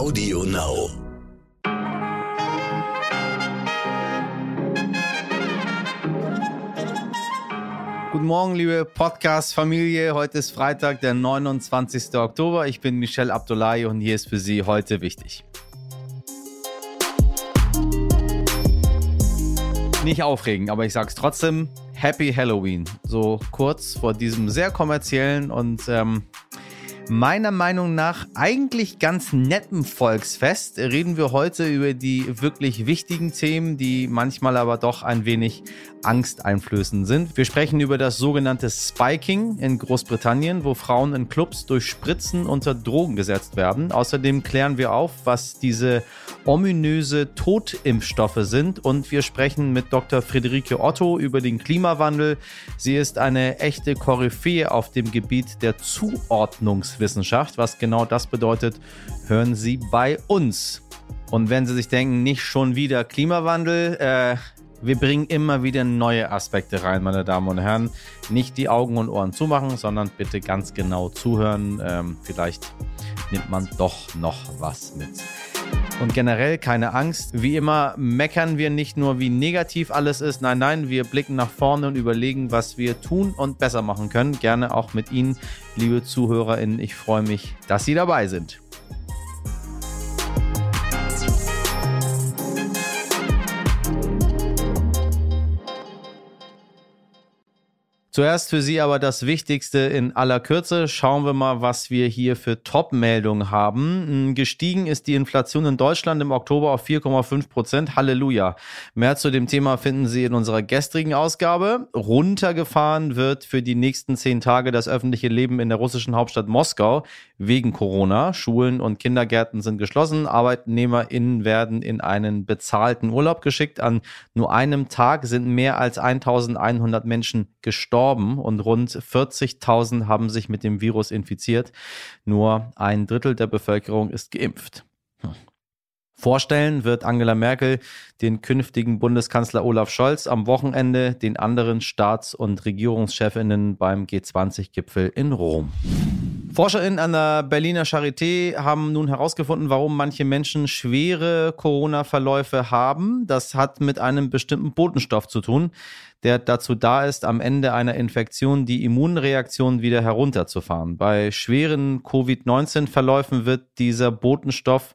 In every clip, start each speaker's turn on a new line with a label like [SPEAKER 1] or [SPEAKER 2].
[SPEAKER 1] Audio Now.
[SPEAKER 2] Guten Morgen, liebe Podcast-Familie. Heute ist Freitag, der 29. Oktober. Ich bin Michelle Abdullahi und hier ist für Sie heute wichtig. Nicht aufregen, aber ich sag's trotzdem. Happy Halloween. So kurz vor diesem sehr kommerziellen und ähm, meiner Meinung nach eigentlich ganz netten Volksfest reden wir heute über die wirklich wichtigen Themen, die manchmal aber doch ein wenig angsteinflößend sind. Wir sprechen über das sogenannte Spiking in Großbritannien, wo Frauen in Clubs durch Spritzen unter Drogen gesetzt werden. Außerdem klären wir auf, was diese ominöse Totimpfstoffe sind und wir sprechen mit Dr. Friederike Otto über den Klimawandel. Sie ist eine echte Koryphäe auf dem Gebiet der Zuordnungswissenschaft. Was genau das bedeutet, hören Sie bei uns. Und wenn Sie sich denken, nicht schon wieder Klimawandel, äh, wir bringen immer wieder neue Aspekte rein, meine Damen und Herren. Nicht die Augen und Ohren zumachen, sondern bitte ganz genau zuhören. Ähm, vielleicht nimmt man doch noch was mit. Und generell keine Angst. Wie immer meckern wir nicht nur, wie negativ alles ist. Nein, nein, wir blicken nach vorne und überlegen, was wir tun und besser machen können. Gerne auch mit Ihnen, liebe ZuhörerInnen. Ich freue mich, dass Sie dabei sind. Zuerst für Sie aber das Wichtigste in aller Kürze. Schauen wir mal, was wir hier für Top-Meldungen haben. Hm, gestiegen ist die Inflation in Deutschland im Oktober auf 4,5 Prozent. Halleluja. Mehr zu dem Thema finden Sie in unserer gestrigen Ausgabe. Runtergefahren wird für die nächsten zehn Tage das öffentliche Leben in der russischen Hauptstadt Moskau wegen Corona. Schulen und Kindergärten sind geschlossen. ArbeitnehmerInnen werden in einen bezahlten Urlaub geschickt. An nur einem Tag sind mehr als 1100 Menschen gestorben gestorben und rund 40.000 haben sich mit dem Virus infiziert. Nur ein Drittel der Bevölkerung ist geimpft. Hm. Vorstellen wird Angela Merkel den künftigen Bundeskanzler Olaf Scholz am Wochenende den anderen Staats- und Regierungschefinnen beim G20-Gipfel in Rom. ForscherInnen an der Berliner Charité haben nun herausgefunden, warum manche Menschen schwere Corona-Verläufe haben. Das hat mit einem bestimmten Botenstoff zu tun, der dazu da ist, am Ende einer Infektion die Immunreaktion wieder herunterzufahren. Bei schweren Covid-19-Verläufen wird dieser Botenstoff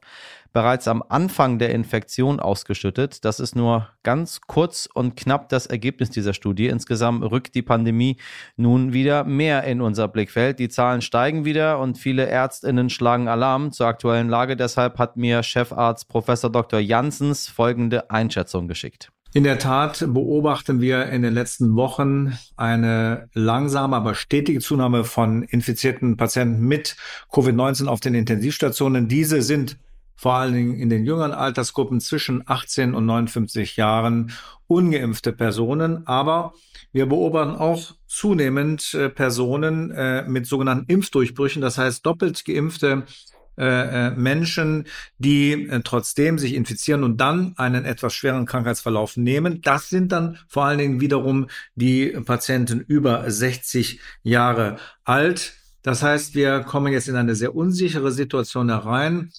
[SPEAKER 2] bereits am Anfang der Infektion ausgeschüttet. Das ist nur ganz kurz und knapp das Ergebnis dieser Studie. Insgesamt rückt die Pandemie nun wieder mehr in unser Blickfeld. Die Zahlen steigen wieder und viele Ärztinnen schlagen Alarm zur aktuellen Lage. Deshalb hat mir Chefarzt Professor Dr. Janssens folgende Einschätzung geschickt.
[SPEAKER 3] In der Tat beobachten wir in den letzten Wochen eine langsame, aber stetige Zunahme von infizierten Patienten mit Covid-19 auf den Intensivstationen. Diese sind vor allen Dingen in den jüngeren Altersgruppen zwischen 18 und 59 Jahren ungeimpfte Personen. Aber wir beobachten auch zunehmend äh, Personen äh, mit sogenannten Impfdurchbrüchen, das heißt doppelt geimpfte äh, äh Menschen, die äh, trotzdem sich infizieren und dann einen etwas schweren Krankheitsverlauf nehmen. Das sind dann vor allen Dingen wiederum die Patienten über 60 Jahre alt. Das heißt, wir kommen jetzt in eine sehr unsichere Situation herein.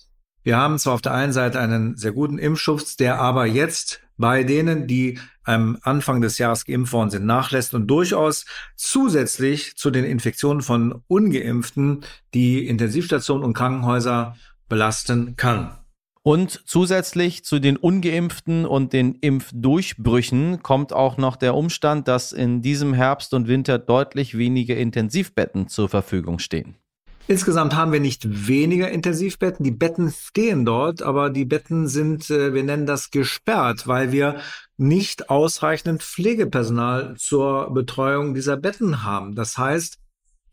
[SPEAKER 3] Wir haben zwar auf der einen Seite einen sehr guten Impfschutz, der aber jetzt bei denen, die am Anfang des Jahres geimpft worden sind, nachlässt und durchaus zusätzlich zu den Infektionen von ungeimpften die Intensivstationen und Krankenhäuser belasten kann.
[SPEAKER 2] Und zusätzlich zu den ungeimpften und den Impfdurchbrüchen kommt auch noch der Umstand, dass in diesem Herbst und Winter deutlich weniger Intensivbetten zur Verfügung stehen.
[SPEAKER 3] Insgesamt haben wir nicht weniger Intensivbetten. Die Betten stehen dort, aber die Betten sind, äh, wir nennen das gesperrt, weil wir nicht ausreichend Pflegepersonal zur Betreuung dieser Betten haben. Das heißt,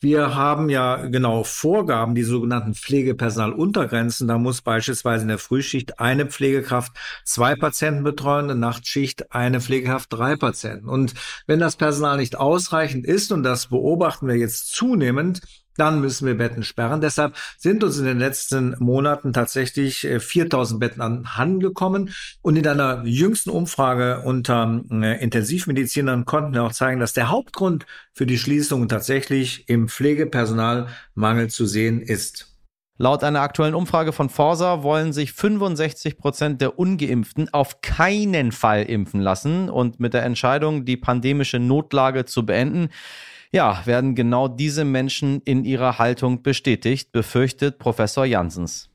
[SPEAKER 3] wir haben ja genau Vorgaben, die sogenannten Pflegepersonaluntergrenzen. Da muss beispielsweise in der Frühschicht eine Pflegekraft zwei Patienten betreuen, in der Nachtschicht eine Pflegekraft drei Patienten. Und wenn das Personal nicht ausreichend ist, und das beobachten wir jetzt zunehmend, dann müssen wir Betten sperren. Deshalb sind uns in den letzten Monaten tatsächlich 4000 äh, Betten anhanden gekommen. Und in einer jüngsten Umfrage unter äh, Intensivmedizinern konnten wir auch zeigen, dass der Hauptgrund für die Schließung tatsächlich im Pflegepersonalmangel zu sehen ist.
[SPEAKER 2] Laut einer aktuellen Umfrage von Forsa wollen sich 65 Prozent der Ungeimpften auf keinen Fall impfen lassen. Und mit der Entscheidung, die pandemische Notlage zu beenden, ja, werden genau diese Menschen in ihrer Haltung bestätigt, befürchtet Professor Janssens.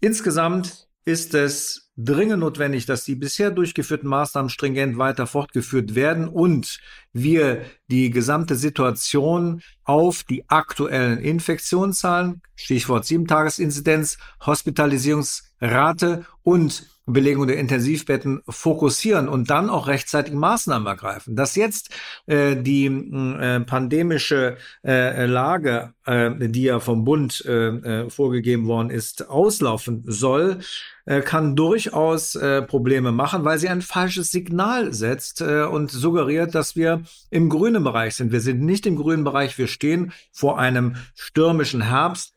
[SPEAKER 3] Insgesamt ist es dringend notwendig, dass die bisher durchgeführten Maßnahmen stringent weiter fortgeführt werden und wir die gesamte Situation auf die aktuellen Infektionszahlen, Stichwort Sieben-Tages-Inzidenz, Hospitalisierungsrate und Belegung der Intensivbetten fokussieren und dann auch rechtzeitig Maßnahmen ergreifen. Dass jetzt äh, die äh, pandemische äh, Lage, äh, die ja vom Bund äh, äh, vorgegeben worden ist, auslaufen soll, äh, kann durchaus äh, Probleme machen, weil sie ein falsches Signal setzt äh, und suggeriert, dass wir im grünen Bereich sind. Wir sind nicht im grünen Bereich, wir stehen vor einem stürmischen Herbst.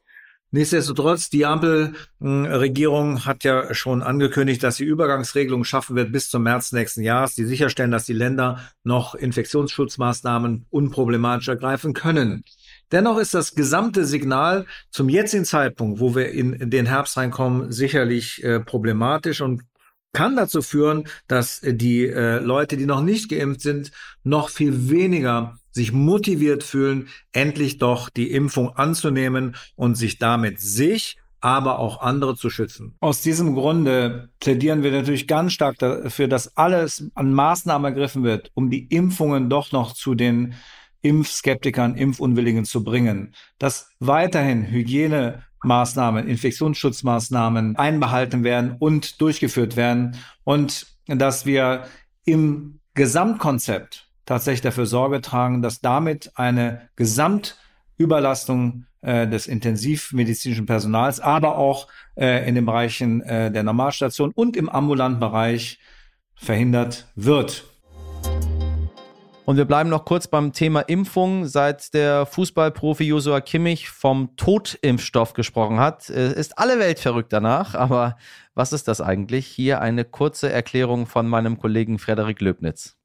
[SPEAKER 3] Nichtsdestotrotz, die Ampelregierung hat ja schon angekündigt, dass sie Übergangsregelungen schaffen wird bis zum März nächsten Jahres, die sicherstellen, dass die Länder noch Infektionsschutzmaßnahmen unproblematisch ergreifen können. Dennoch ist das gesamte Signal zum jetzigen Zeitpunkt, wo wir in den Herbst reinkommen, sicherlich äh, problematisch und kann dazu führen, dass die äh, Leute, die noch nicht geimpft sind, noch viel weniger sich motiviert fühlen, endlich doch die Impfung anzunehmen und sich damit sich aber auch andere zu schützen. Aus diesem Grunde plädieren wir natürlich ganz stark dafür, dass alles an Maßnahmen ergriffen wird, um die Impfungen doch noch zu den Impfskeptikern, Impfunwilligen zu bringen, dass weiterhin Hygienemaßnahmen, Infektionsschutzmaßnahmen einbehalten werden und durchgeführt werden und dass wir im Gesamtkonzept tatsächlich dafür Sorge tragen, dass damit eine Gesamtüberlastung äh, des intensivmedizinischen Personals, aber auch äh, in den Bereichen äh, der Normalstation und im ambulanten Bereich verhindert wird.
[SPEAKER 2] Und wir bleiben noch kurz beim Thema Impfung. Seit der Fußballprofi Josua Kimmich vom Totimpfstoff gesprochen hat, äh, ist alle Welt verrückt danach. Aber was ist das eigentlich? Hier eine kurze Erklärung von meinem Kollegen Frederik Löbnitz.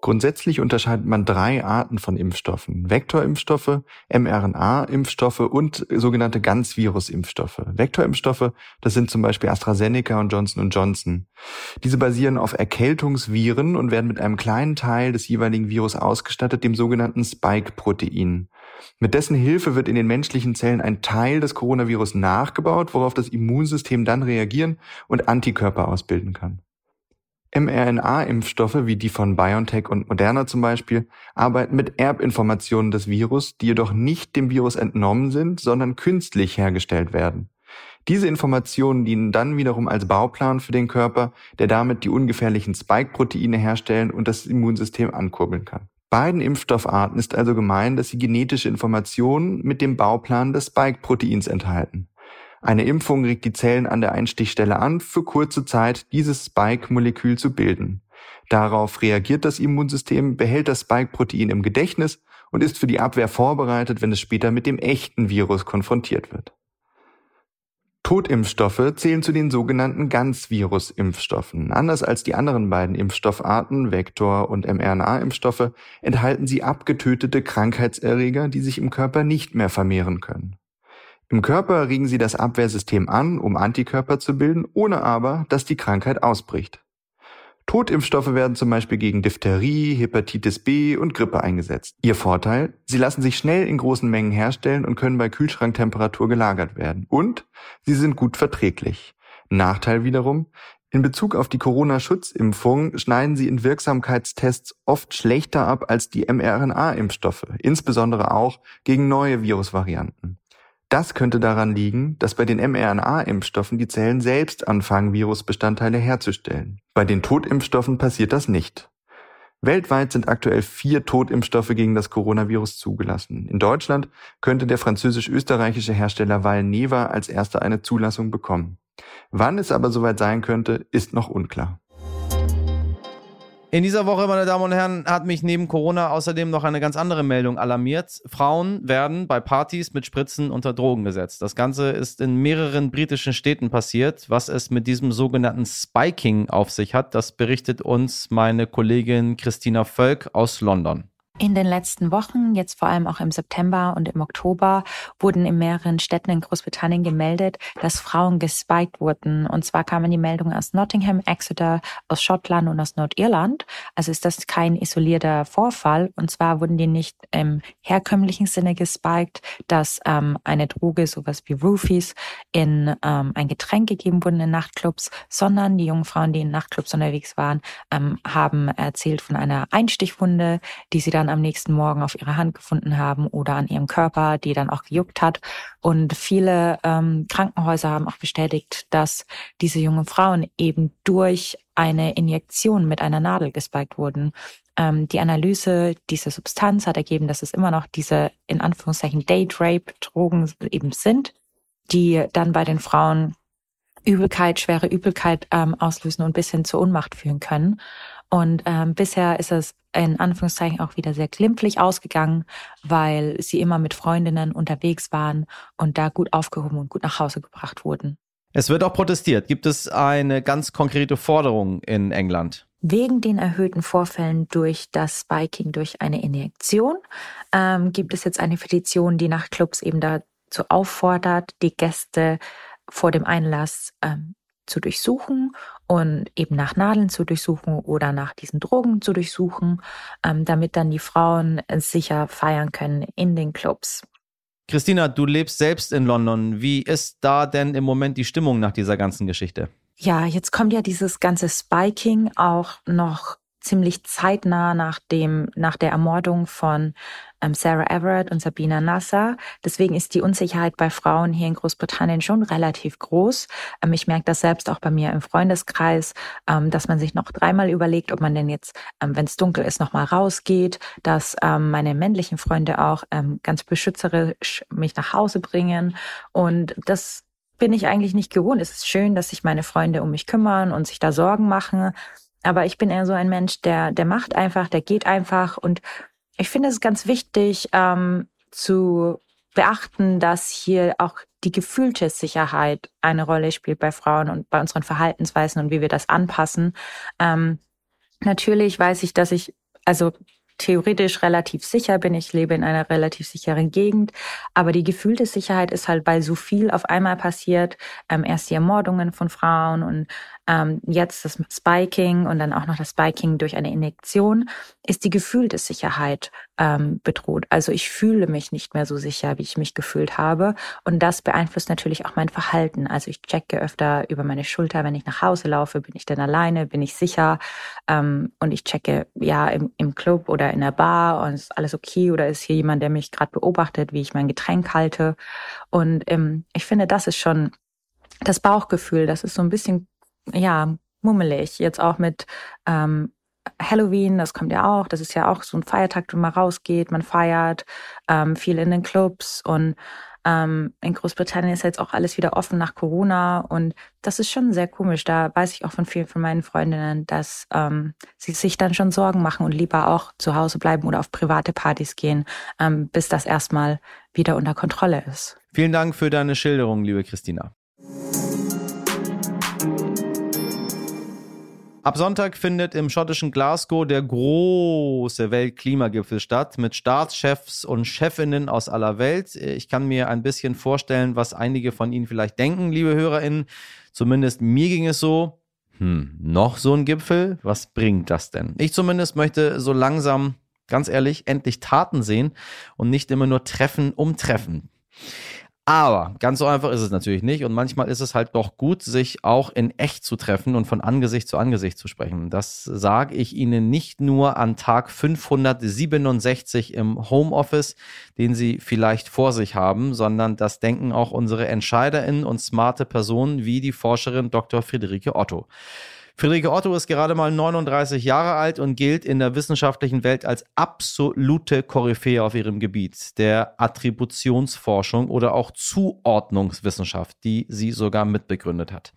[SPEAKER 1] Grundsätzlich unterscheidet man drei Arten von Impfstoffen. Vektorimpfstoffe, mRNA-Impfstoffe und sogenannte Ganzvirus-Impfstoffe. Vektorimpfstoffe, das sind zum Beispiel AstraZeneca und Johnson Johnson. Diese basieren auf Erkältungsviren und werden mit einem kleinen Teil des jeweiligen Virus ausgestattet, dem sogenannten Spike-Protein. Mit dessen Hilfe wird in den menschlichen Zellen ein Teil des Coronavirus nachgebaut, worauf das Immunsystem dann reagieren und Antikörper ausbilden kann mRNA-Impfstoffe wie die von BioNTech und Moderna zum Beispiel arbeiten mit Erbinformationen des Virus, die jedoch nicht dem Virus entnommen sind, sondern künstlich hergestellt werden. Diese Informationen dienen dann wiederum als Bauplan für den Körper, der damit die ungefährlichen Spike-Proteine herstellen und das Immunsystem ankurbeln kann. Beiden Impfstoffarten ist also gemein, dass sie genetische Informationen mit dem Bauplan des Spike-Proteins enthalten. Eine Impfung regt die Zellen an der Einstichstelle an, für kurze Zeit dieses Spike-Molekül zu bilden. Darauf reagiert das Immunsystem, behält das Spike-Protein im Gedächtnis und ist für die Abwehr vorbereitet, wenn es später mit dem echten Virus konfrontiert wird. Totimpfstoffe zählen zu den sogenannten Ganzvirus-Impfstoffen. Anders als die anderen beiden Impfstoffarten, Vektor- und mRNA-Impfstoffe, enthalten sie abgetötete Krankheitserreger, die sich im Körper nicht mehr vermehren können. Im Körper regen sie das Abwehrsystem an, um Antikörper zu bilden, ohne aber, dass die Krankheit ausbricht. Totimpfstoffe werden zum Beispiel gegen Diphtherie, Hepatitis B und Grippe eingesetzt. Ihr Vorteil? Sie lassen sich schnell in großen Mengen herstellen und können bei Kühlschranktemperatur gelagert werden. Und sie sind gut verträglich. Nachteil wiederum? In Bezug auf die Corona-Schutzimpfung schneiden sie in Wirksamkeitstests oft schlechter ab als die mRNA-Impfstoffe, insbesondere auch gegen neue Virusvarianten. Das könnte daran liegen, dass bei den mRNA-Impfstoffen die Zellen selbst anfangen, Virusbestandteile herzustellen. Bei den Totimpfstoffen passiert das nicht. Weltweit sind aktuell vier Totimpfstoffe gegen das Coronavirus zugelassen. In Deutschland könnte der französisch-österreichische Hersteller Valneva als erster eine Zulassung bekommen. Wann es aber soweit sein könnte, ist noch unklar.
[SPEAKER 2] In dieser Woche, meine Damen und Herren, hat mich neben Corona außerdem noch eine ganz andere Meldung alarmiert. Frauen werden bei Partys mit Spritzen unter Drogen gesetzt. Das Ganze ist in mehreren britischen Städten passiert. Was es mit diesem sogenannten Spiking auf sich hat, das berichtet uns meine Kollegin Christina Völk aus London.
[SPEAKER 4] In den letzten Wochen, jetzt vor allem auch im September und im Oktober, wurden in mehreren Städten in Großbritannien gemeldet, dass Frauen gespiked wurden. Und zwar kamen die Meldungen aus Nottingham, Exeter, aus Schottland und aus Nordirland. Also ist das kein isolierter Vorfall. Und zwar wurden die nicht im herkömmlichen Sinne gespiked, dass ähm, eine Droge, sowas wie Roofies, in ähm, ein Getränk gegeben wurden in Nachtclubs, sondern die jungen Frauen, die in Nachtclubs unterwegs waren, ähm, haben erzählt von einer Einstichwunde, die sie dann am nächsten Morgen auf ihrer Hand gefunden haben oder an ihrem Körper, die dann auch gejuckt hat. Und viele ähm, Krankenhäuser haben auch bestätigt, dass diese jungen Frauen eben durch eine Injektion mit einer Nadel gespiked wurden. Ähm, die Analyse dieser Substanz hat ergeben, dass es immer noch diese in Anführungszeichen Date Rape Drogen eben sind, die dann bei den Frauen Übelkeit, schwere Übelkeit ähm, auslösen und bis hin zur Unmacht führen können. Und ähm, bisher ist es in Anführungszeichen auch wieder sehr glimpflich ausgegangen, weil sie immer mit Freundinnen unterwegs waren und da gut aufgehoben und gut nach Hause gebracht wurden.
[SPEAKER 2] Es wird auch protestiert. Gibt es eine ganz konkrete Forderung in England?
[SPEAKER 4] Wegen den erhöhten Vorfällen durch das Spiking durch eine Injektion ähm, gibt es jetzt eine Petition, die nach Clubs eben dazu auffordert, die Gäste vor dem Einlass ähm, zu durchsuchen und eben nach Nadeln zu durchsuchen oder nach diesen Drogen zu durchsuchen, ähm, damit dann die Frauen sicher feiern können in den Clubs.
[SPEAKER 2] Christina, du lebst selbst in London. Wie ist da denn im Moment die Stimmung nach dieser ganzen Geschichte?
[SPEAKER 4] Ja, jetzt kommt ja dieses ganze Spiking auch noch ziemlich zeitnah nach dem, nach der Ermordung von ähm, Sarah Everett und Sabina Nasser. Deswegen ist die Unsicherheit bei Frauen hier in Großbritannien schon relativ groß. Ähm, ich merke das selbst auch bei mir im Freundeskreis, ähm, dass man sich noch dreimal überlegt, ob man denn jetzt, ähm, wenn es dunkel ist, nochmal rausgeht, dass ähm, meine männlichen Freunde auch ähm, ganz beschützerisch mich nach Hause bringen. Und das bin ich eigentlich nicht gewohnt. Es ist schön, dass sich meine Freunde um mich kümmern und sich da Sorgen machen. Aber ich bin eher so ein Mensch, der, der macht einfach, der geht einfach und ich finde es ganz wichtig ähm, zu beachten, dass hier auch die gefühlte Sicherheit eine Rolle spielt bei Frauen und bei unseren Verhaltensweisen und wie wir das anpassen. Ähm, natürlich weiß ich, dass ich, also theoretisch relativ sicher bin. Ich lebe in einer relativ sicheren Gegend. Aber die gefühlte Sicherheit ist halt, weil so viel auf einmal passiert. Ähm, erst die Ermordungen von Frauen und ähm, jetzt das Spiking und dann auch noch das Spiking durch eine Injektion, ist die gefühlte Sicherheit ähm, bedroht. Also ich fühle mich nicht mehr so sicher, wie ich mich gefühlt habe. Und das beeinflusst natürlich auch mein Verhalten. Also ich checke öfter über meine Schulter, wenn ich nach Hause laufe, bin ich denn alleine, bin ich sicher? Ähm, und ich checke ja im, im Club oder in der Bar und ist alles okay oder ist hier jemand, der mich gerade beobachtet, wie ich mein Getränk halte. Und ähm, ich finde, das ist schon das Bauchgefühl, das ist so ein bisschen ja, mummelig. Jetzt auch mit ähm, Halloween, das kommt ja auch. Das ist ja auch so ein Feiertag, wo man rausgeht, man feiert, ähm, viel in den Clubs und ähm, in Großbritannien ist jetzt auch alles wieder offen nach Corona und das ist schon sehr komisch. Da weiß ich auch von vielen von meinen Freundinnen, dass ähm, sie sich dann schon Sorgen machen und lieber auch zu Hause bleiben oder auf private Partys gehen, ähm, bis das erstmal wieder unter Kontrolle ist.
[SPEAKER 2] Vielen Dank für deine Schilderung, liebe Christina. Ab Sonntag findet im schottischen Glasgow der große Weltklimagipfel statt mit Staatschefs und Chefinnen aus aller Welt. Ich kann mir ein bisschen vorstellen, was einige von Ihnen vielleicht denken, liebe HörerInnen. Zumindest mir ging es so. Hm, noch so ein Gipfel? Was bringt das denn? Ich zumindest möchte so langsam, ganz ehrlich, endlich Taten sehen und nicht immer nur Treffen um Treffen. Aber ganz so einfach ist es natürlich nicht. Und manchmal ist es halt doch gut, sich auch in echt zu treffen und von Angesicht zu Angesicht zu sprechen. Das sage ich Ihnen nicht nur an Tag 567 im Homeoffice, den Sie vielleicht vor sich haben, sondern das denken auch unsere EntscheiderInnen und smarte Personen wie die Forscherin Dr. Friederike Otto. Friederike Otto ist gerade mal 39 Jahre alt und gilt in der wissenschaftlichen Welt als absolute Koryphäe auf ihrem Gebiet, der Attributionsforschung oder auch Zuordnungswissenschaft, die sie sogar mitbegründet hat.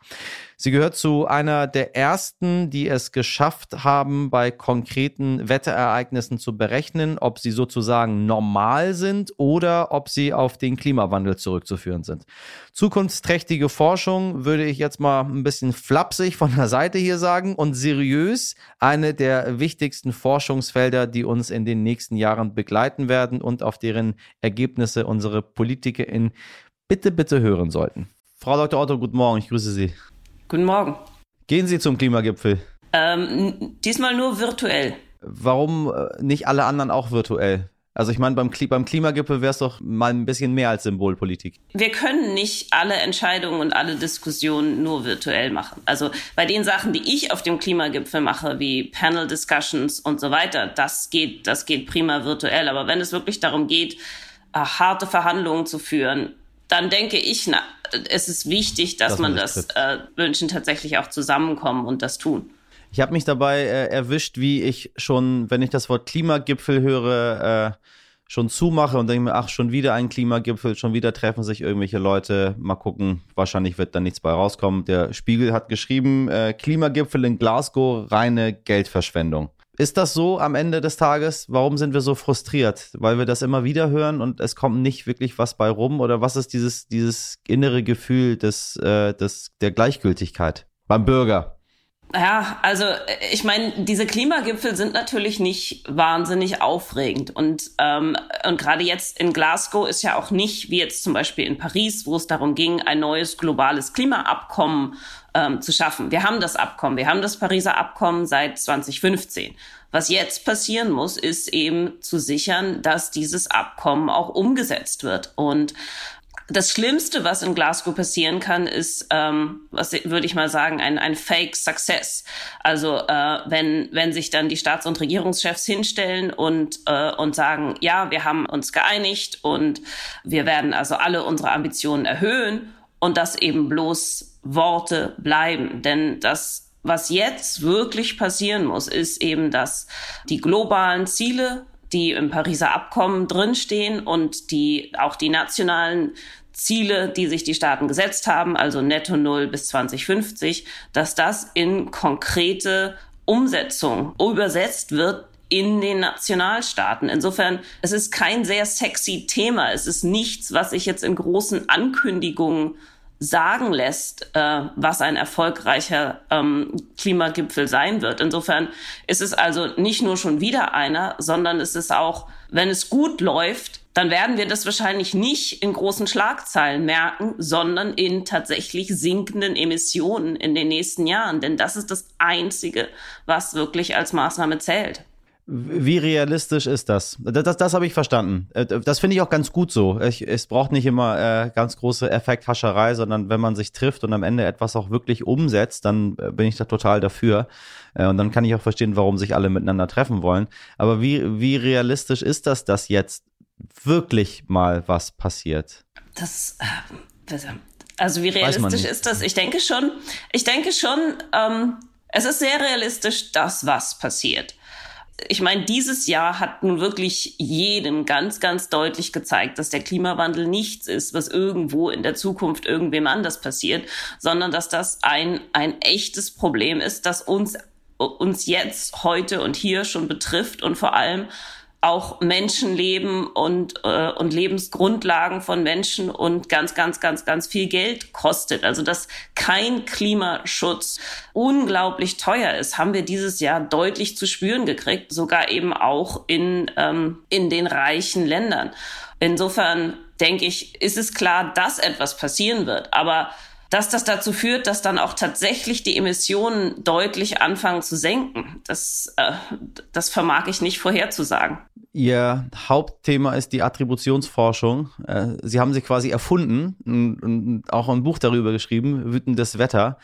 [SPEAKER 2] Sie gehört zu einer der ersten, die es geschafft haben, bei konkreten Wetterereignissen zu berechnen, ob sie sozusagen normal sind oder ob sie auf den Klimawandel zurückzuführen sind. Zukunftsträchtige Forschung würde ich jetzt mal ein bisschen flapsig von der Seite hier sagen, und seriös eine der wichtigsten Forschungsfelder, die uns in den nächsten Jahren begleiten werden und auf deren Ergebnisse unsere Politiker in bitte, bitte hören sollten. Frau Dr. Otto, guten Morgen, ich grüße Sie.
[SPEAKER 5] Guten Morgen.
[SPEAKER 2] Gehen Sie zum Klimagipfel?
[SPEAKER 5] Ähm, diesmal nur virtuell.
[SPEAKER 2] Warum äh, nicht alle anderen auch virtuell? Also ich meine, beim, beim Klimagipfel wäre es doch mal ein bisschen mehr als Symbolpolitik.
[SPEAKER 5] Wir können nicht alle Entscheidungen und alle Diskussionen nur virtuell machen. Also bei den Sachen, die ich auf dem Klimagipfel mache, wie Panel Discussions und so weiter, das geht, das geht prima virtuell. Aber wenn es wirklich darum geht, äh, harte Verhandlungen zu führen, dann denke ich, na, es ist wichtig, dass, dass man, man das äh, Menschen tatsächlich auch zusammenkommen und das tun.
[SPEAKER 2] Ich habe mich dabei äh, erwischt, wie ich schon, wenn ich das Wort Klimagipfel höre, äh, schon zumache und denke mir, ach, schon wieder ein Klimagipfel, schon wieder treffen sich irgendwelche Leute. Mal gucken, wahrscheinlich wird da nichts bei rauskommen. Der Spiegel hat geschrieben, äh, Klimagipfel in Glasgow, reine Geldverschwendung. Ist das so am Ende des Tages? Warum sind wir so frustriert? Weil wir das immer wieder hören und es kommt nicht wirklich was bei rum? Oder was ist dieses, dieses innere Gefühl des, äh, des, der Gleichgültigkeit beim Bürger?
[SPEAKER 5] Ja, also ich meine, diese Klimagipfel sind natürlich nicht wahnsinnig aufregend. Und, ähm, und gerade jetzt in Glasgow ist ja auch nicht, wie jetzt zum Beispiel in Paris, wo es darum ging, ein neues globales Klimaabkommen ähm, zu schaffen. Wir haben das Abkommen, wir haben das Pariser Abkommen seit 2015. Was jetzt passieren muss, ist eben zu sichern, dass dieses Abkommen auch umgesetzt wird. Und das Schlimmste, was in Glasgow passieren kann, ist, ähm, was würde ich mal sagen, ein, ein Fake Success. Also äh, wenn, wenn sich dann die Staats- und Regierungschefs hinstellen und, äh, und sagen, ja, wir haben uns geeinigt und wir werden also alle unsere Ambitionen erhöhen und dass eben bloß Worte bleiben. Denn das was jetzt wirklich passieren muss, ist eben, dass die globalen Ziele die im Pariser Abkommen drinstehen und die auch die nationalen Ziele, die sich die Staaten gesetzt haben, also netto null bis 2050, dass das in konkrete Umsetzung übersetzt wird in den Nationalstaaten. Insofern, es ist kein sehr sexy Thema. Es ist nichts, was sich jetzt in großen Ankündigungen sagen lässt, äh, was ein erfolgreicher ähm, Klimagipfel sein wird. Insofern ist es also nicht nur schon wieder einer, sondern es ist auch, wenn es gut läuft, dann werden wir das wahrscheinlich nicht in großen Schlagzeilen merken, sondern in tatsächlich sinkenden Emissionen in den nächsten Jahren. Denn das ist das Einzige, was wirklich als Maßnahme zählt.
[SPEAKER 2] Wie realistisch ist das? Das, das, das habe ich verstanden. Äh, das finde ich auch ganz gut so. Ich, es braucht nicht immer äh, ganz große Effekthascherei, sondern wenn man sich trifft und am Ende etwas auch wirklich umsetzt, dann äh, bin ich da total dafür. Äh, und dann kann ich auch verstehen, warum sich alle miteinander treffen wollen. Aber wie, wie realistisch ist das, dass jetzt wirklich mal was passiert?
[SPEAKER 5] Das, äh, also wie realistisch ist das? Ich denke schon, ich denke schon, ähm, es ist sehr realistisch, dass was passiert ich meine, dieses Jahr hat nun wirklich jedem ganz, ganz deutlich gezeigt, dass der Klimawandel nichts ist, was irgendwo in der Zukunft irgendwem anders passiert, sondern dass das ein, ein echtes Problem ist, das uns, uns jetzt, heute und hier schon betrifft und vor allem auch Menschenleben und, äh, und Lebensgrundlagen von Menschen und ganz, ganz, ganz, ganz viel Geld kostet. Also dass kein Klimaschutz unglaublich teuer ist, haben wir dieses Jahr deutlich zu spüren gekriegt, sogar eben auch in, ähm, in den reichen Ländern. Insofern denke ich, ist es klar, dass etwas passieren wird. Aber dass das dazu führt, dass dann auch tatsächlich die Emissionen deutlich anfangen zu senken. Das, äh, das vermag ich nicht vorherzusagen.
[SPEAKER 2] Ihr Hauptthema ist die Attributionsforschung. Äh, Sie haben sie quasi erfunden und auch ein Buch darüber geschrieben, Wütendes Wetter.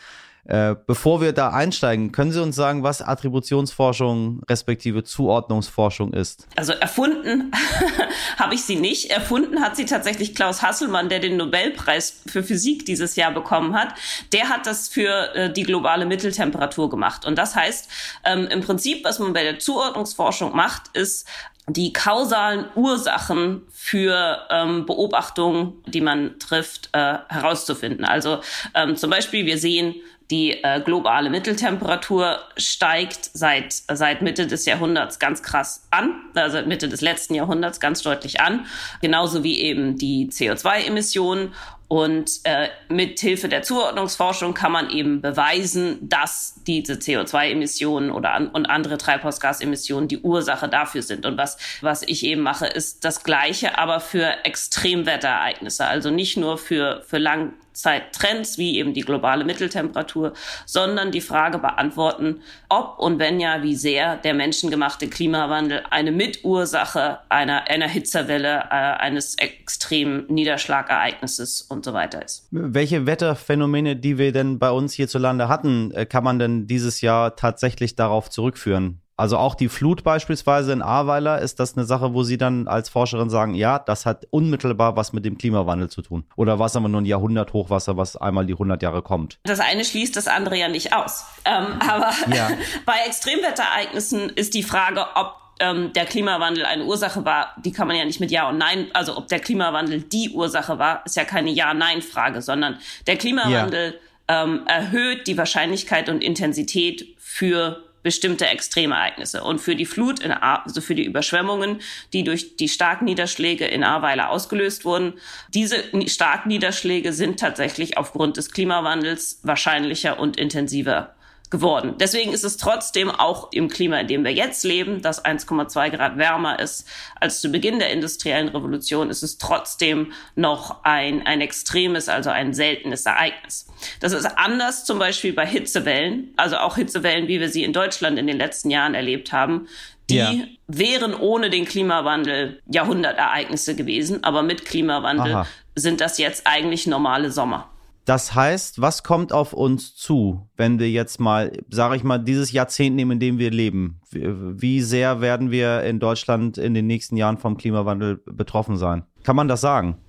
[SPEAKER 2] Äh, bevor wir da einsteigen, können Sie uns sagen, was Attributionsforschung respektive Zuordnungsforschung ist?
[SPEAKER 5] Also erfunden habe ich sie nicht. Erfunden hat sie tatsächlich Klaus Hasselmann, der den Nobelpreis für Physik dieses Jahr bekommen hat. Der hat das für äh, die globale Mitteltemperatur gemacht. Und das heißt, ähm, im Prinzip, was man bei der Zuordnungsforschung macht, ist die kausalen Ursachen für ähm, Beobachtungen, die man trifft, äh, herauszufinden. Also ähm, zum Beispiel, wir sehen Die äh, globale Mitteltemperatur steigt seit, seit Mitte des Jahrhunderts ganz krass an, also Mitte des letzten Jahrhunderts ganz deutlich an, genauso wie eben die CO2-Emissionen. Und äh, mit Hilfe der Zuordnungsforschung kann man eben beweisen, dass diese CO2-Emissionen oder an, und andere Treibhausgasemissionen die Ursache dafür sind. Und was, was ich eben mache, ist das Gleiche, aber für Extremwetterereignisse. Also nicht nur für, für lang, Zeittrends wie eben die globale Mitteltemperatur, sondern die Frage beantworten, ob und wenn ja, wie sehr der menschengemachte Klimawandel eine Mitursache einer, einer Hitzewelle, äh, eines extremen Niederschlagereignisses und so weiter ist.
[SPEAKER 2] Welche Wetterphänomene, die wir denn bei uns hierzulande hatten, äh, kann man denn dieses Jahr tatsächlich darauf zurückführen? Also auch die Flut beispielsweise in Ahrweiler, ist das eine Sache, wo Sie dann als Forscherin sagen, ja, das hat unmittelbar was mit dem Klimawandel zu tun? Oder war es aber nur ein Jahrhunderthochwasser, was einmal die 100 Jahre kommt?
[SPEAKER 5] Das eine schließt das andere ja nicht aus. Ähm, aber ja. bei Extremwetterereignissen ist die Frage, ob ähm, der Klimawandel eine Ursache war, die kann man ja nicht mit Ja und Nein, also ob der Klimawandel die Ursache war, ist ja keine Ja-Nein-Frage, sondern der Klimawandel ja. ähm, erhöht die Wahrscheinlichkeit und Intensität für bestimmte Extremereignisse. Und für die Flut, in A also für die Überschwemmungen, die durch die starken Niederschläge in Ahrweiler ausgelöst wurden, diese starken Niederschläge sind tatsächlich aufgrund des Klimawandels wahrscheinlicher und intensiver geworden. Deswegen ist es trotzdem auch im Klima, in dem wir jetzt leben, das 1,2 Grad wärmer ist als zu Beginn der industriellen Revolution, ist es trotzdem noch ein, ein extremes, also ein seltenes Ereignis. Das ist anders zum Beispiel bei Hitzewellen, also auch Hitzewellen, wie wir sie in Deutschland in den letzten Jahren erlebt haben. Die ja. wären ohne den Klimawandel Jahrhundertereignisse gewesen, aber mit Klimawandel Aha. sind das jetzt eigentlich normale Sommer.
[SPEAKER 2] Das heißt, was kommt auf uns zu, wenn wir jetzt mal, sage ich mal, dieses Jahrzehnt nehmen, in dem wir leben? Wie sehr werden wir in Deutschland in den nächsten Jahren vom Klimawandel betroffen sein? Kann man das sagen?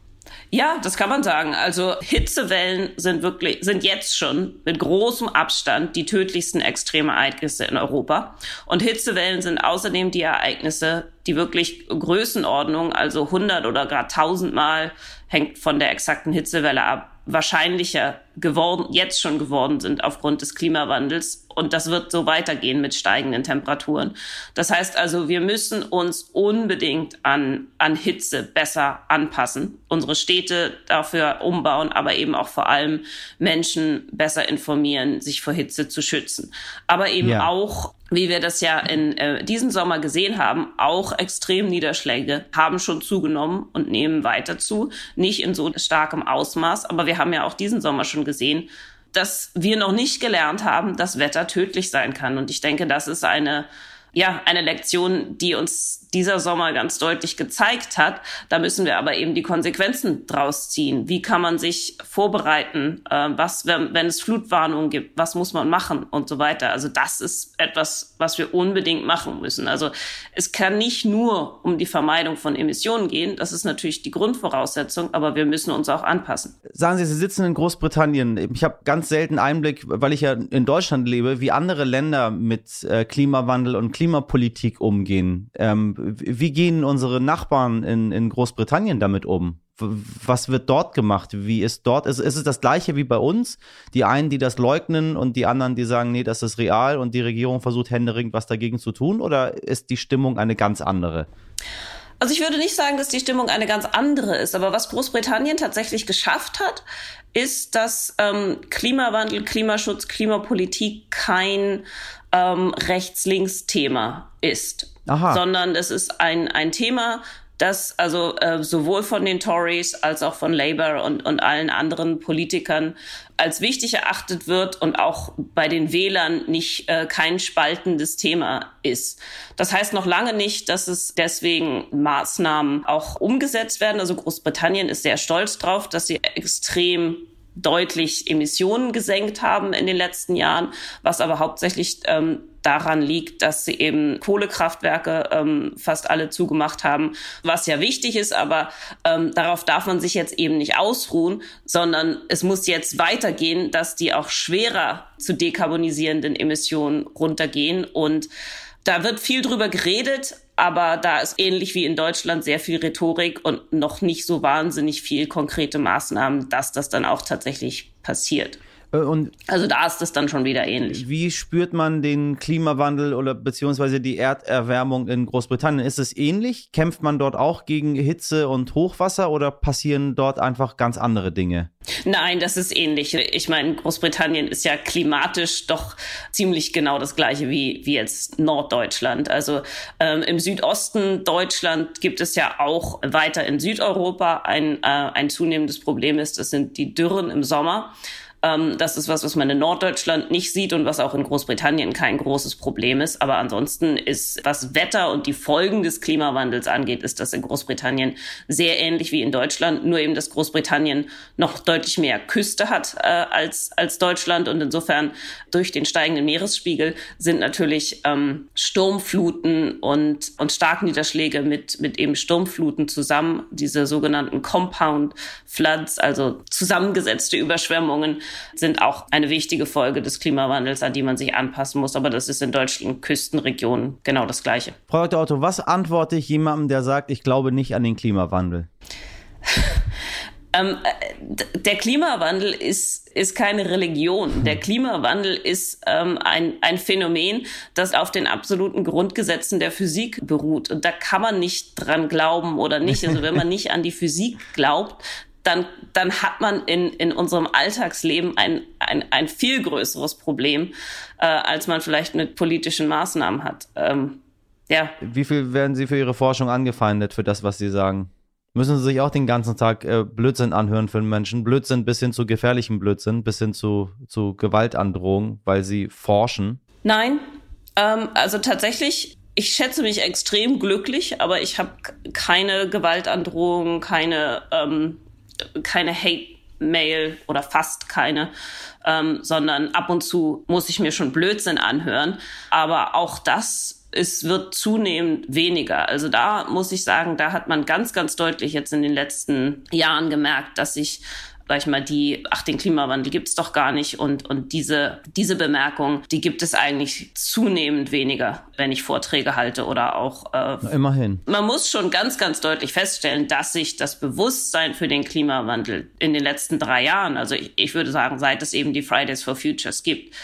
[SPEAKER 5] Ja, das kann man sagen. Also Hitzewellen sind wirklich, sind jetzt schon mit großem Abstand die tödlichsten Extremereignisse in Europa. Und Hitzewellen sind außerdem die Ereignisse, die wirklich Größenordnung, also 100 oder gar 1000 Mal, hängt von der exakten Hitzewelle ab, wahrscheinlicher geworden, jetzt schon geworden sind aufgrund des Klimawandels. Und das wird so weitergehen mit steigenden Temperaturen. Das heißt also, wir müssen uns unbedingt an, an Hitze besser anpassen, unsere Städte dafür umbauen, aber eben auch vor allem Menschen besser informieren, sich vor Hitze zu schützen. Aber eben ja. auch wie wir das ja in äh, diesem Sommer gesehen haben, auch Extremniederschläge haben schon zugenommen und nehmen weiter zu. Nicht in so starkem Ausmaß, aber wir haben ja auch diesen Sommer schon gesehen, dass wir noch nicht gelernt haben, dass Wetter tödlich sein kann. Und ich denke, das ist eine, ja, eine Lektion, die uns dieser Sommer ganz deutlich gezeigt hat. Da müssen wir aber eben die Konsequenzen draus ziehen. Wie kann man sich vorbereiten? Äh, was, wenn, wenn es Flutwarnungen gibt, was muss man machen und so weiter? Also das ist etwas, was wir unbedingt machen müssen. Also es kann nicht nur um die Vermeidung von Emissionen gehen. Das ist natürlich die Grundvoraussetzung, aber wir müssen uns auch anpassen.
[SPEAKER 2] Sagen Sie, Sie sitzen in Großbritannien. Ich habe ganz selten Einblick, weil ich ja in Deutschland lebe, wie andere Länder mit äh, Klimawandel und Klimapolitik umgehen. Ähm, wie gehen unsere Nachbarn in, in Großbritannien damit um? Was wird dort gemacht? Wie ist dort? Ist, ist es das gleiche wie bei uns? Die einen, die das leugnen und die anderen, die sagen, nee, das ist real und die Regierung versucht händeringend was dagegen zu tun? Oder ist die Stimmung eine ganz andere?
[SPEAKER 5] Also ich würde nicht sagen, dass die Stimmung eine ganz andere ist, aber was Großbritannien tatsächlich geschafft hat, ist, dass ähm, Klimawandel, Klimaschutz, Klimapolitik kein ähm, Rechts-Links-Thema ist, Aha. sondern es ist ein, ein Thema, das also äh, sowohl von den Tories als auch von Labour und, und allen anderen Politikern als wichtig erachtet wird und auch bei den Wählern nicht äh, kein spaltendes Thema ist. Das heißt noch lange nicht, dass es deswegen Maßnahmen auch umgesetzt werden. Also Großbritannien ist sehr stolz drauf, dass sie extrem deutlich Emissionen gesenkt haben in den letzten Jahren, was aber hauptsächlich ähm, daran liegt, dass sie eben Kohlekraftwerke ähm, fast alle zugemacht haben, was ja wichtig ist, aber ähm, darauf darf man sich jetzt eben nicht ausruhen, sondern es muss jetzt weitergehen, dass die auch schwerer zu dekarbonisierenden Emissionen runtergehen. Und da wird viel drüber geredet, aber da ist ähnlich wie in Deutschland sehr viel Rhetorik und noch nicht so wahnsinnig viel konkrete Maßnahmen, dass das dann auch tatsächlich passiert.
[SPEAKER 2] Äh, und
[SPEAKER 5] also da ist es dann schon wieder ähnlich.
[SPEAKER 2] Wie spürt man den Klimawandel oder beziehungsweise die Erderwärmung in Großbritannien? Ist es ähnlich? Kämpft man dort auch gegen Hitze und Hochwasser oder passieren dort einfach ganz andere Dinge?
[SPEAKER 5] Nein, das ist ähnlich. Ich meine, Großbritannien ist ja klimatisch doch ziemlich genau das gleiche wie, wie jetzt Norddeutschland. Also ähm, im Südosten Deutschland gibt es ja auch weiter in Südeuropa ein, äh, ein zunehmendes Problem ist, das sind die Dürren im Sommer. Ähm, das ist was, was man in Norddeutschland nicht sieht und was auch in Großbritannien kein großes Problem ist. Aber ansonsten ist, was Wetter und die Folgen des Klimawandels angeht, ist das in Großbritannien sehr ähnlich wie in Deutschland. Nur eben, dass Großbritannien noch deutlich mehr Küste hat äh, als, als Deutschland. Und insofern durch den steigenden Meeresspiegel sind natürlich ähm, Sturmfluten und, und Starkniederschläge mit, mit eben Sturmfluten zusammen, diese sogenannten Compound Floods, also zusammengesetzte Überschwemmungen, sind auch eine wichtige Folge des Klimawandels, an die man sich anpassen muss. Aber das ist in deutschen Küstenregionen genau das Gleiche.
[SPEAKER 2] Frau Dr. Otto, was antworte ich jemandem, der sagt, ich glaube nicht an den Klimawandel?
[SPEAKER 5] Ähm, äh, der Klimawandel ist, ist keine Religion. Der Klimawandel ist ähm, ein, ein Phänomen, das auf den absoluten Grundgesetzen der Physik beruht. Und da kann man nicht dran glauben oder nicht. Also wenn man nicht an die Physik glaubt, dann, dann hat man in, in unserem Alltagsleben ein, ein, ein viel größeres Problem, äh, als man vielleicht mit politischen Maßnahmen hat. Ähm, ja.
[SPEAKER 2] Wie viel werden Sie für Ihre Forschung angefeindet, für das, was Sie sagen? Müssen Sie sich auch den ganzen Tag äh, Blödsinn anhören für den Menschen? Blödsinn bis hin zu gefährlichem Blödsinn, bis hin zu, zu Gewaltandrohung, weil Sie forschen?
[SPEAKER 5] Nein, ähm, also tatsächlich ich schätze mich extrem glücklich, aber ich habe keine Gewaltandrohung, keine ähm, keine Hate-Mail oder fast keine, ähm, sondern ab und zu muss ich mir schon Blödsinn anhören. Aber auch das es wird zunehmend weniger. Also da muss ich sagen, da hat man ganz, ganz deutlich jetzt in den letzten Jahren gemerkt, dass sich sag ich mal, die, ach, den Klimawandel gibt's doch gar nicht. Und, und diese, diese Bemerkung, die gibt es eigentlich zunehmend weniger, wenn ich Vorträge halte oder auch.
[SPEAKER 2] Äh, immerhin.
[SPEAKER 5] Man muss schon ganz, ganz deutlich feststellen, dass sich das Bewusstsein für den Klimawandel in den letzten drei Jahren, also ich, ich würde sagen, seit es eben die Fridays for Futures gibt,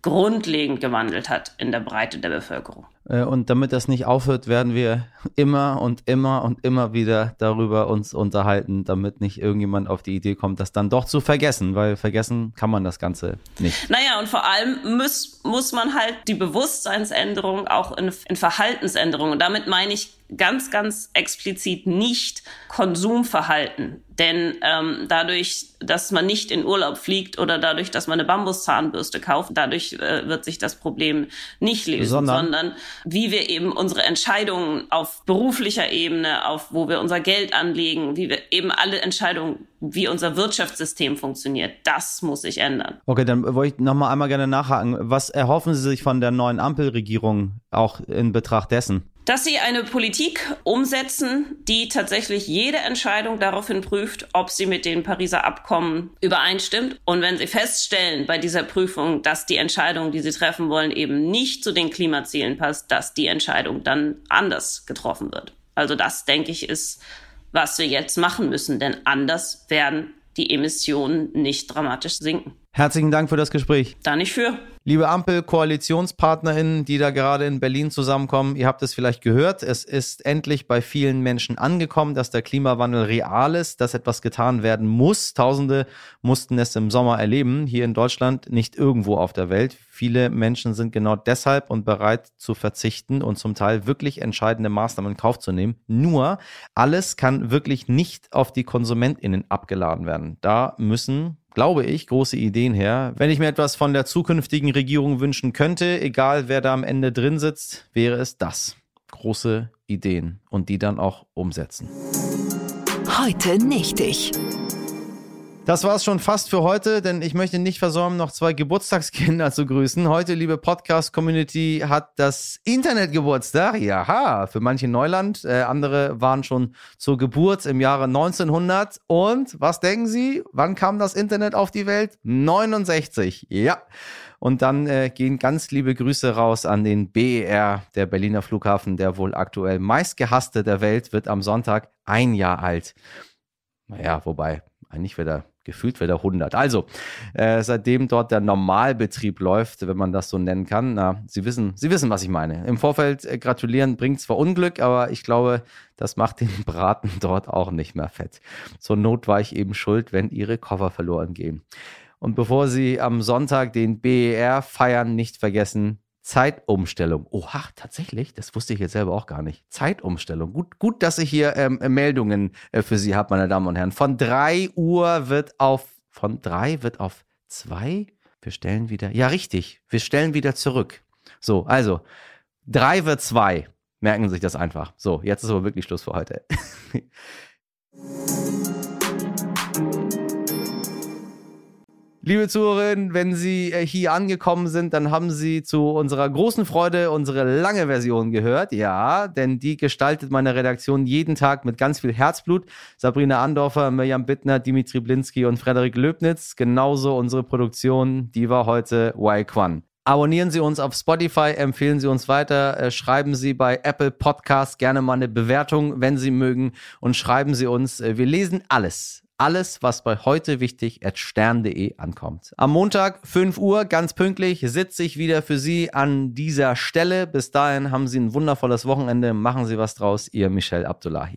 [SPEAKER 5] grundlegend gewandelt hat in der Breite der Bevölkerung.
[SPEAKER 2] Äh, und damit das nicht aufhört, werden wir immer und immer und immer wieder darüber uns unterhalten, damit nicht irgendjemand auf die Idee kommt, das dann doch zu vergessen, weil vergessen kann man das Ganze nicht.
[SPEAKER 5] Naja, und vor allem muss, muss man halt die Bewusstseinsänderung auch in, in Verhaltensänderung, und damit meine ich ganz, ganz explizit nicht Konsumverhalten. Denn ähm, dadurch, dass man nicht in Urlaub fliegt oder dadurch, dass man eine Bambuszahnbürste kauft, dadurch äh, wird sich das Problem nicht lösen, sondern, sondern wie wir eben unsere Entscheidungen auf beruflicher Ebene, auf wo wir unser Geld anlegen, wie wir eben alle Entscheidungen, wie unser Wirtschaftssystem funktioniert, das muss sich ändern.
[SPEAKER 2] Okay, dann wollte ich nochmal einmal gerne nachhaken. Was erhoffen Sie sich von der neuen Ampelregierung auch in Betracht dessen?
[SPEAKER 5] Dass sie eine Politik umsetzen, die tatsächlich jede Entscheidung daraufhin prüft, ob sie mit den Pariser Abkommen übereinstimmt. Und wenn sie feststellen bei dieser Prüfung, dass die Entscheidung, die sie treffen wollen, eben nicht zu den Klimazielen passt, dass die Entscheidung dann anders getroffen wird. Also das, denke ich, ist, was wir jetzt machen müssen, denn anders werden die Emissionen nicht dramatisch sinken.
[SPEAKER 2] Herzlichen Dank für das Gespräch.
[SPEAKER 5] Da nicht für.
[SPEAKER 2] Liebe Ampel-KoalitionspartnerInnen, die da gerade in Berlin zusammenkommen, ihr habt es vielleicht gehört, es ist endlich bei vielen Menschen angekommen, dass der Klimawandel real ist, dass etwas getan werden muss. Tausende mussten es im Sommer erleben, hier in Deutschland, nicht irgendwo auf der Welt. Viele Menschen sind genau deshalb und bereit zu verzichten und zum Teil wirklich entscheidende Maßnahmen in Kauf zu nehmen. Nur, alles kann wirklich nicht auf die KonsumentInnen abgeladen werden. Da müssen glaube ich, große Ideen her. Wenn ich mir etwas von der zukünftigen Regierung wünschen könnte, egal wer da am Ende drin sitzt, wäre es das. Große Ideen und die dann auch umsetzen.
[SPEAKER 6] Heute nicht ich.
[SPEAKER 2] Das war es schon fast für heute, denn ich möchte nicht versäumen, noch zwei Geburtstagskinder zu grüßen. Heute, liebe Podcast-Community, hat das Internet Geburtstag. Jaha, für manche Neuland. Äh, andere waren schon zur Geburt im Jahre 1900. Und was denken Sie? Wann kam das Internet auf die Welt? 69. Ja. Und dann äh, gehen ganz liebe Grüße raus an den BER, der Berliner Flughafen, der wohl aktuell meistgehasste der Welt, wird am Sonntag ein Jahr alt. Naja, wobei, eigentlich wäre da gefühlt wieder 100. Also, äh, seitdem dort der Normalbetrieb läuft, wenn man das so nennen kann, na, Sie wissen, Sie wissen, was ich meine. Im Vorfeld äh, gratulieren bringt zwar Unglück, aber ich glaube, das macht den Braten dort auch nicht mehr fett. Zur Not war ich eben schuld, wenn Ihre Koffer verloren gehen. Und bevor Sie am Sonntag den BER feiern, nicht vergessen, Zeitumstellung. Oha, tatsächlich, das wusste ich jetzt selber auch gar nicht. Zeitumstellung. Gut, gut dass ich hier ähm, Meldungen äh, für Sie habe, meine Damen und Herren. Von 3 Uhr wird auf, von 3 wird auf 2. Wir stellen wieder, ja richtig, wir stellen wieder zurück. So, also, 3 wird 2. Merken Sie sich das einfach. So, jetzt ist aber wirklich Schluss für heute. Liebe Zuhörerinnen, wenn Sie äh, hier angekommen sind, dann haben Sie zu unserer großen Freude unsere lange Version gehört. Ja, denn die gestaltet meine Redaktion jeden Tag mit ganz viel Herzblut. Sabrina Andorfer, Mirjam Bittner, Dimitri Blinski und Frederik Löbnitz. Genauso unsere Produktion, die war heute Y-Quan. Abonnieren Sie uns auf Spotify, empfehlen Sie uns weiter, äh, schreiben Sie bei Apple Podcast gerne mal eine Bewertung, wenn Sie mögen und schreiben Sie uns. Äh, wir lesen alles alles, was bei heute wichtig at stern.de ankommt. Am Montag, 5 Uhr, ganz pünktlich, sitze ich wieder für Sie an dieser Stelle. Bis dahin haben Sie ein wundervolles Wochenende. Machen Sie was draus. Ihr Michel Abdullahi.